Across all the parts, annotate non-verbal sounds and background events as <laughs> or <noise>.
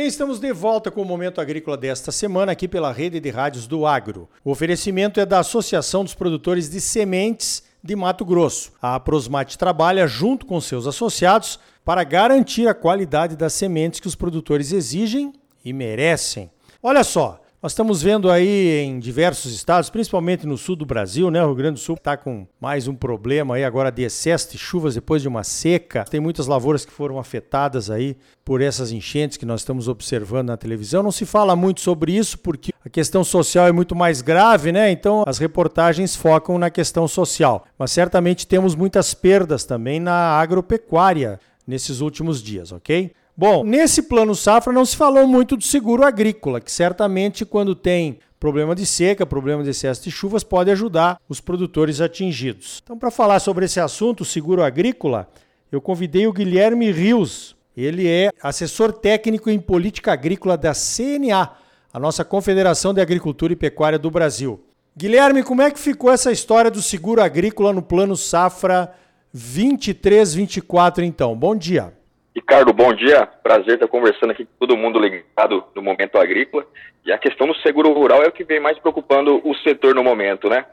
bem, estamos de volta com o Momento Agrícola desta semana aqui pela rede de rádios do Agro. O oferecimento é da Associação dos Produtores de Sementes de Mato Grosso. A Prosmate trabalha junto com seus associados para garantir a qualidade das sementes que os produtores exigem e merecem. Olha só, nós estamos vendo aí em diversos estados, principalmente no sul do Brasil, né? O Rio Grande do Sul está com mais um problema aí agora de excesso de chuvas depois de uma seca. Tem muitas lavouras que foram afetadas aí por essas enchentes que nós estamos observando na televisão. Não se fala muito sobre isso porque a questão social é muito mais grave, né? Então as reportagens focam na questão social. Mas certamente temos muitas perdas também na agropecuária nesses últimos dias, ok? Bom, nesse plano safra não se falou muito do seguro agrícola, que certamente quando tem problema de seca, problema de excesso de chuvas, pode ajudar os produtores atingidos. Então, para falar sobre esse assunto, seguro agrícola, eu convidei o Guilherme Rios. Ele é assessor técnico em política agrícola da CNA, a nossa Confederação de Agricultura e Pecuária do Brasil. Guilherme, como é que ficou essa história do seguro agrícola no plano safra 23-24 então? Bom dia. Ricardo, bom dia. Prazer estar conversando aqui com todo mundo ligado no momento agrícola. E a questão do seguro rural é o que vem mais preocupando o setor no momento, né?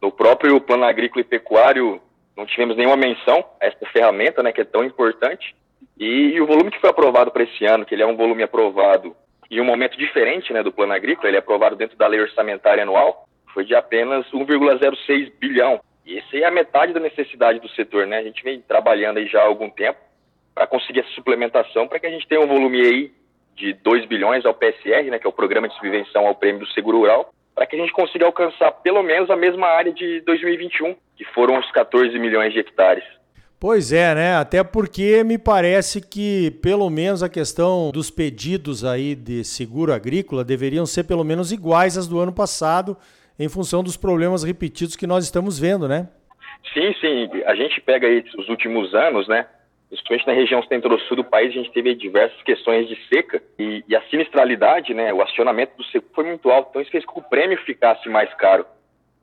No próprio plano agrícola e pecuário, não tivemos nenhuma menção a essa ferramenta, né, que é tão importante. E, o volume que foi aprovado para esse ano, que ele é um volume aprovado em um momento diferente, né, do plano agrícola, ele é aprovado dentro da lei orçamentária anual, foi de apenas 1,06 bilhão. E essa é a metade da necessidade do setor, né? A gente vem trabalhando aí já há algum tempo para conseguir essa suplementação, para que a gente tenha um volume aí de 2 bilhões ao PSR, né, que é o Programa de Subvenção ao Prêmio do Seguro Rural, para que a gente consiga alcançar pelo menos a mesma área de 2021, que foram os 14 milhões de hectares. Pois é, né? Até porque me parece que pelo menos a questão dos pedidos aí de seguro agrícola deveriam ser pelo menos iguais às do ano passado, em função dos problemas repetidos que nós estamos vendo, né? Sim, sim. A gente pega aí os últimos anos, né? Principalmente na região centro-sul do país, a gente teve diversas questões de seca e, e, a sinistralidade, né, o acionamento do seco foi muito alto, então isso fez com que o prêmio ficasse mais caro.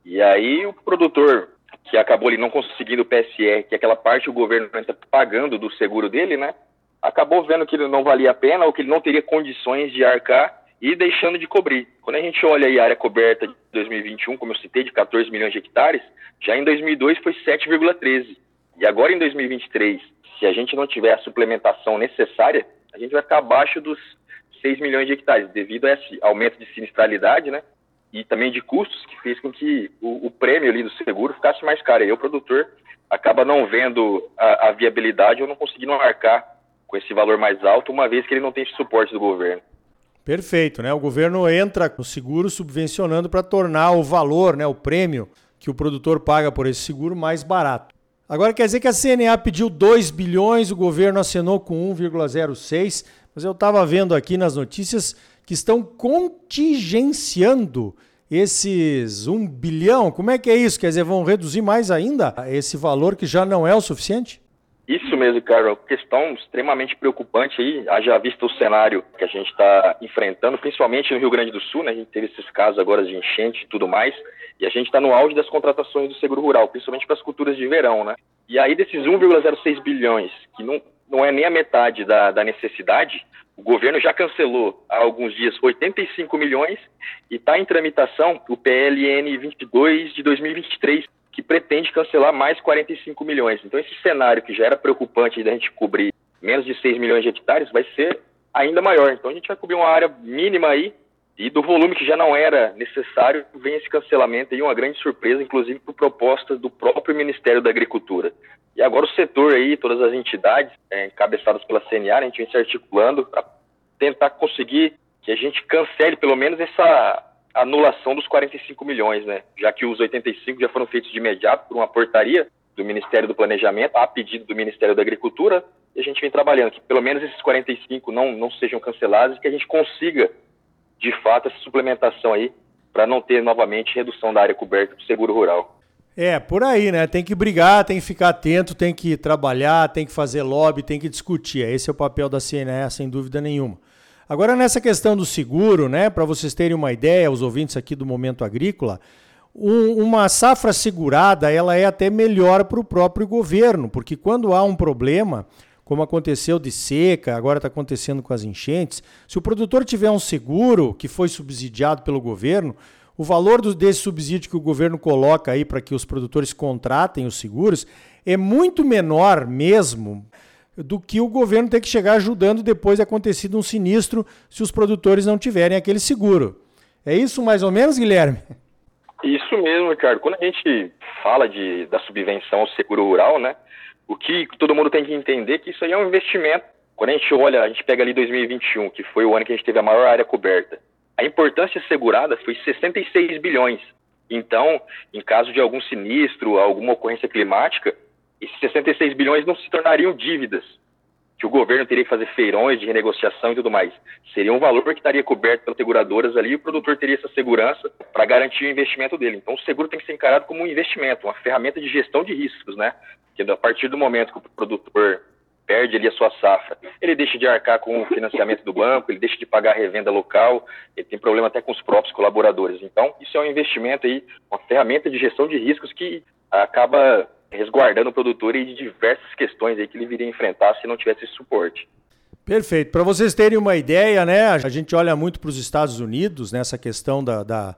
E aí o produtor que acabou ali não conseguindo o PSR, que é aquela parte o governo está pagando do seguro dele, né, acabou vendo que não valia a pena ou que ele não teria condições de arcar e deixando de cobrir. Quando a gente olha a área coberta de 2021, como eu citei, de 14 milhões de hectares, já em 2002 foi 7,13. E agora em 2023 se a gente não tiver a suplementação necessária, a gente vai ficar abaixo dos 6 milhões de hectares, devido a esse aumento de sinistralidade, né? E também de custos, que fez com que o, o prêmio ali do seguro ficasse mais caro. E o produtor acaba não vendo a, a viabilidade ou não conseguindo arcar com esse valor mais alto, uma vez que ele não tem suporte do governo. Perfeito, né? O governo entra no seguro subvencionando para tornar o valor, né, o prêmio que o produtor paga por esse seguro mais barato. Agora quer dizer que a CNA pediu 2 bilhões, o governo assinou com 1,06, mas eu estava vendo aqui nas notícias que estão contingenciando esses 1 bilhão. Como é que é isso? Quer dizer, vão reduzir mais ainda esse valor que já não é o suficiente? Isso mesmo, Carol. Questão extremamente preocupante aí, haja visto o cenário que a gente está enfrentando, principalmente no Rio Grande do Sul, né? A gente teve esses casos agora de enchente e tudo mais, e a gente está no auge das contratações do seguro rural, principalmente para as culturas de verão, né? E aí desses 1,06 bilhões, que não, não é nem a metade da, da necessidade, o governo já cancelou há alguns dias 85 milhões e está em tramitação o PLN 22 de 2023, que pretende cancelar mais 45 milhões. Então, esse cenário que já era preocupante da gente cobrir menos de 6 milhões de hectares vai ser ainda maior. Então, a gente vai cobrir uma área mínima aí e do volume que já não era necessário, vem esse cancelamento e uma grande surpresa, inclusive por propostas do próprio Ministério da Agricultura. E agora o setor aí, todas as entidades é, encabeçadas pela CNA, a gente vem se articulando para tentar conseguir que a gente cancele pelo menos essa anulação dos 45 milhões, né? Já que os 85 já foram feitos de imediato por uma portaria do Ministério do Planejamento, a pedido do Ministério da Agricultura, e a gente vem trabalhando que pelo menos esses 45 não, não sejam cancelados e que a gente consiga, de fato, essa suplementação aí, para não ter novamente redução da área coberta do seguro rural. É, por aí, né? Tem que brigar, tem que ficar atento, tem que trabalhar, tem que fazer lobby, tem que discutir. Esse é o papel da CNE, sem dúvida nenhuma. Agora, nessa questão do seguro, né, para vocês terem uma ideia, os ouvintes aqui do Momento Agrícola, um, uma safra segurada ela é até melhor para o próprio governo, porque quando há um problema, como aconteceu de seca, agora está acontecendo com as enchentes. Se o produtor tiver um seguro que foi subsidiado pelo governo, o valor do, desse subsídio que o governo coloca aí para que os produtores contratem os seguros é muito menor mesmo do que o governo ter que chegar ajudando depois de acontecido um sinistro se os produtores não tiverem aquele seguro. É isso mais ou menos, Guilherme? Isso mesmo, Ricardo. Quando a gente fala de, da subvenção ao seguro rural, né, o que todo mundo tem que entender é que isso aí é um investimento. Quando a gente olha, a gente pega ali 2021, que foi o ano que a gente teve a maior área coberta, a importância segurada foi 66 bilhões. Então, em caso de algum sinistro, alguma ocorrência climática, esses 66 bilhões não se tornariam dívidas, que o governo teria que fazer feirões de renegociação e tudo mais. Seria um valor que estaria coberto pelas seguradoras ali e o produtor teria essa segurança para garantir o investimento dele. Então, o seguro tem que ser encarado como um investimento, uma ferramenta de gestão de riscos, né? Que a partir do momento que o produtor perde ali a sua safra. Ele deixa de arcar com o financiamento do banco, ele deixa de pagar a revenda local, ele tem problema até com os próprios colaboradores. Então, isso é um investimento aí, uma ferramenta de gestão de riscos que acaba resguardando o produtor de diversas questões aí que ele viria enfrentar se não tivesse esse suporte. Perfeito. Para vocês terem uma ideia, né, a gente olha muito para os Estados Unidos nessa questão da, da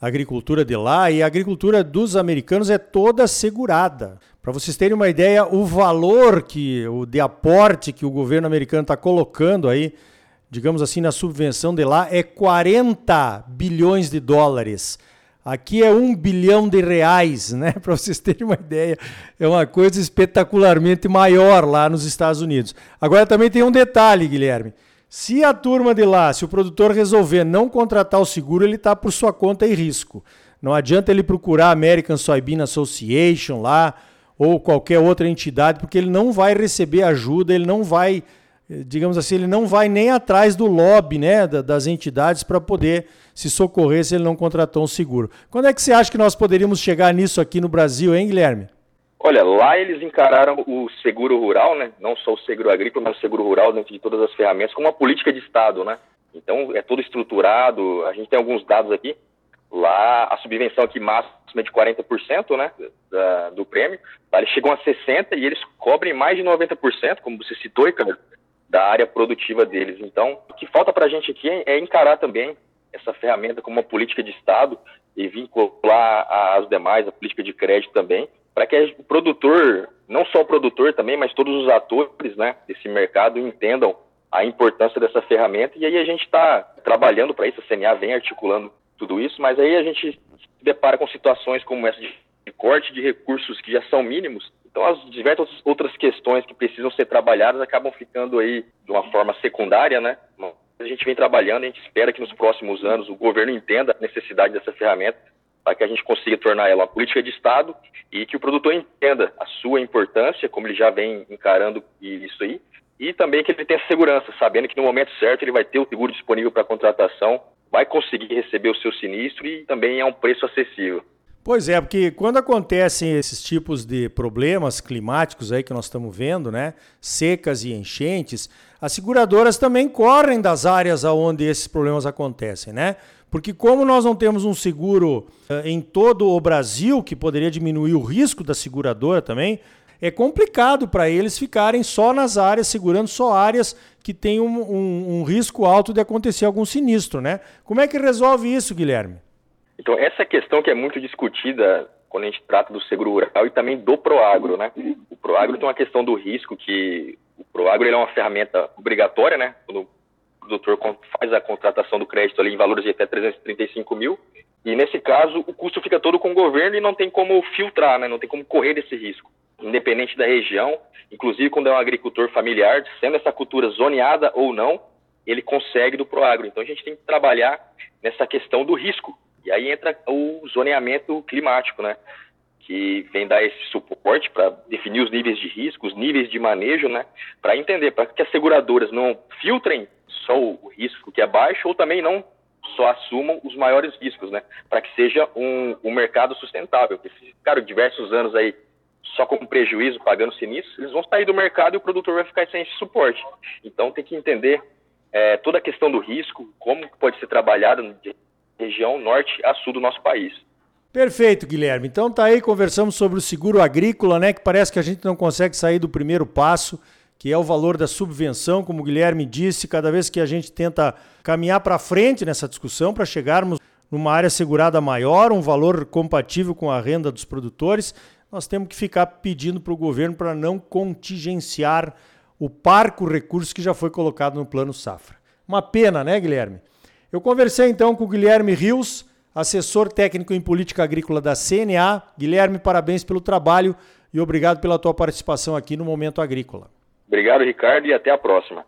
agricultura de lá e a agricultura dos americanos é toda segurada. Para vocês terem uma ideia, o valor que o de aporte que o governo americano está colocando aí, digamos assim, na subvenção de lá é 40 bilhões de dólares. Aqui é um bilhão de reais, né? <laughs> Para vocês terem uma ideia, é uma coisa espetacularmente maior lá nos Estados Unidos. Agora também tem um detalhe, Guilherme. Se a turma de lá, se o produtor resolver não contratar o seguro, ele está por sua conta e risco. Não adianta ele procurar a American Soybean Association lá, ou qualquer outra entidade, porque ele não vai receber ajuda, ele não vai, digamos assim, ele não vai nem atrás do lobby né, das entidades para poder se socorrer se ele não contratou um seguro. Quando é que você acha que nós poderíamos chegar nisso aqui no Brasil, hein, Guilherme? Olha, lá eles encararam o seguro rural, né? Não só o seguro agrícola, mas o seguro rural dentro de todas as ferramentas, como uma política de Estado, né? Então é todo estruturado. A gente tem alguns dados aqui. Lá a subvenção aqui máxima é de 40%, né, da, do prêmio. Lá eles chegam a 60 e eles cobrem mais de 90%, como você citou, Ricardo, da área produtiva deles. Então, o que falta para a gente aqui é encarar também essa ferramenta como uma política de Estado e vincular as demais, a política de crédito também, para que o produtor, não só o produtor também, mas todos os atores né, desse mercado entendam a importância dessa ferramenta e aí a gente está trabalhando para isso, a CNA vem articulando tudo isso, mas aí a gente se depara com situações como essa de corte de recursos que já são mínimos, então as diversas outras questões que precisam ser trabalhadas acabam ficando aí de uma forma secundária, né? A gente vem trabalhando, a gente espera que nos próximos anos o governo entenda a necessidade dessa ferramenta para que a gente consiga tornar ela uma política de Estado e que o produtor entenda a sua importância, como ele já vem encarando isso aí, e também que ele tenha segurança, sabendo que no momento certo ele vai ter o seguro disponível para contratação vai conseguir receber o seu sinistro e também é um preço acessível. Pois é, porque quando acontecem esses tipos de problemas climáticos aí que nós estamos vendo, né, secas e enchentes, as seguradoras também correm das áreas aonde esses problemas acontecem, né? Porque como nós não temos um seguro uh, em todo o Brasil que poderia diminuir o risco da seguradora também, é complicado para eles ficarem só nas áreas, segurando só áreas que têm um, um, um, risco alto de acontecer algum sinistro, né? Como é que resolve isso, Guilherme? Então, essa questão que é muito discutida quando a gente trata do seguro rural e também do Proagro, né? O Proagro tem uma questão do risco que o Proagro é uma ferramenta obrigatória, né? Quando o produtor faz a contratação do crédito ali em valores de até 335 mil, e nesse caso o custo fica todo com o governo e não tem como filtrar, né? Não tem como correr desse risco independente da região, inclusive quando é um agricultor familiar, sendo essa cultura zoneada ou não, ele consegue do Proagro. Então a gente tem que trabalhar nessa questão do risco. E aí entra o zoneamento climático, né? Que vem dar esse suporte para definir os níveis de risco, os níveis de manejo, né? Para entender, para que as seguradoras não filtrem só o risco que é baixo ou também não só assumam os maiores riscos, né? Para que seja um, um mercado sustentável. Porque ficaram diversos anos aí só com prejuízo, pagando sinistros, eles vão sair do mercado e o produtor vai ficar sem esse suporte. Então tem que entender é, toda a questão do risco, como pode ser trabalhado região norte a sul do nosso país. Perfeito, Guilherme. Então tá aí, conversamos sobre o seguro agrícola, né? Que parece que a gente não consegue sair do primeiro passo, que é o valor da subvenção, como o Guilherme disse, cada vez que a gente tenta caminhar para frente nessa discussão para chegarmos numa área segurada maior, um valor compatível com a renda dos produtores, nós temos que ficar pedindo para o governo para não contingenciar o parco recurso que já foi colocado no plano safra. Uma pena, né, Guilherme? Eu conversei então com o Guilherme Rios, assessor técnico em política agrícola da CNA. Guilherme, parabéns pelo trabalho e obrigado pela tua participação aqui no Momento Agrícola. Obrigado, Ricardo, e até a próxima.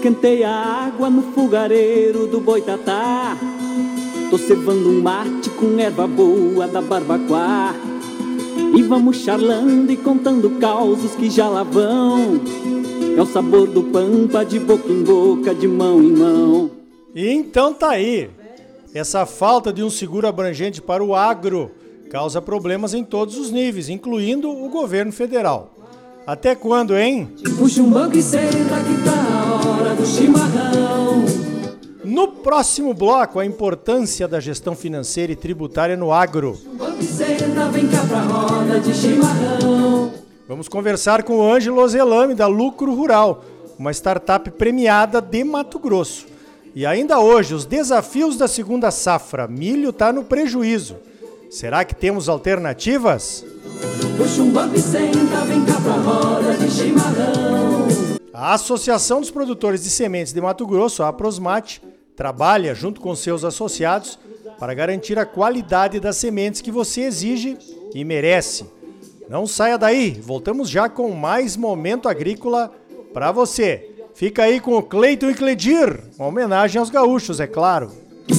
Esquentei a água no fogareiro do boitatá. Tô cevando um mate com erva boa da barbacoa. E vamos charlando e contando causos que já lá vão. É o sabor do pampa de boca em boca, de mão em mão. Então tá aí. Essa falta de um seguro abrangente para o agro causa problemas em todos os níveis, incluindo o governo federal. Até quando, hein? Puxa um banco e senta que tá hora do chimarrão. No próximo bloco, a importância da gestão financeira e tributária no agro. Vamos conversar com o Ângelo Zelame, da Lucro Rural, uma startup premiada de Mato Grosso. E ainda hoje, os desafios da segunda safra. Milho está no prejuízo. Será que temos alternativas? Puxa um banco e senta, vem cá pra roda de chimarrão. A Associação dos Produtores de Sementes de Mato Grosso, a Prosmate, trabalha junto com seus associados para garantir a qualidade das sementes que você exige e merece. Não saia daí, voltamos já com mais momento agrícola para você. Fica aí com o Cleiton e Cledir, uma homenagem aos gaúchos, é claro.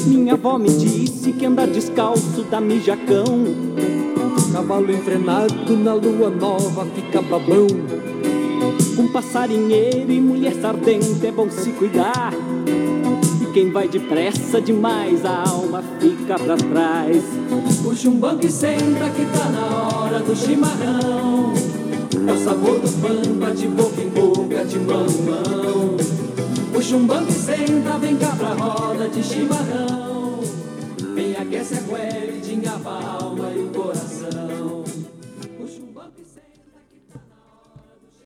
Minha avó me disse que andar descalço dá mijacão. Cavalo enfrenado na lua nova fica babão. Com passarinheiro e mulher sardenta é bom se cuidar. E quem vai depressa demais, a alma fica pra trás. Puxa um banco e senta que tá na hora do chimarrão. É o sabor do pampa de boca em boca, de mão em mão. Puxa um banco e senta, vem cá pra roda de chimarrão. Vem aquece a cueca, de a alma e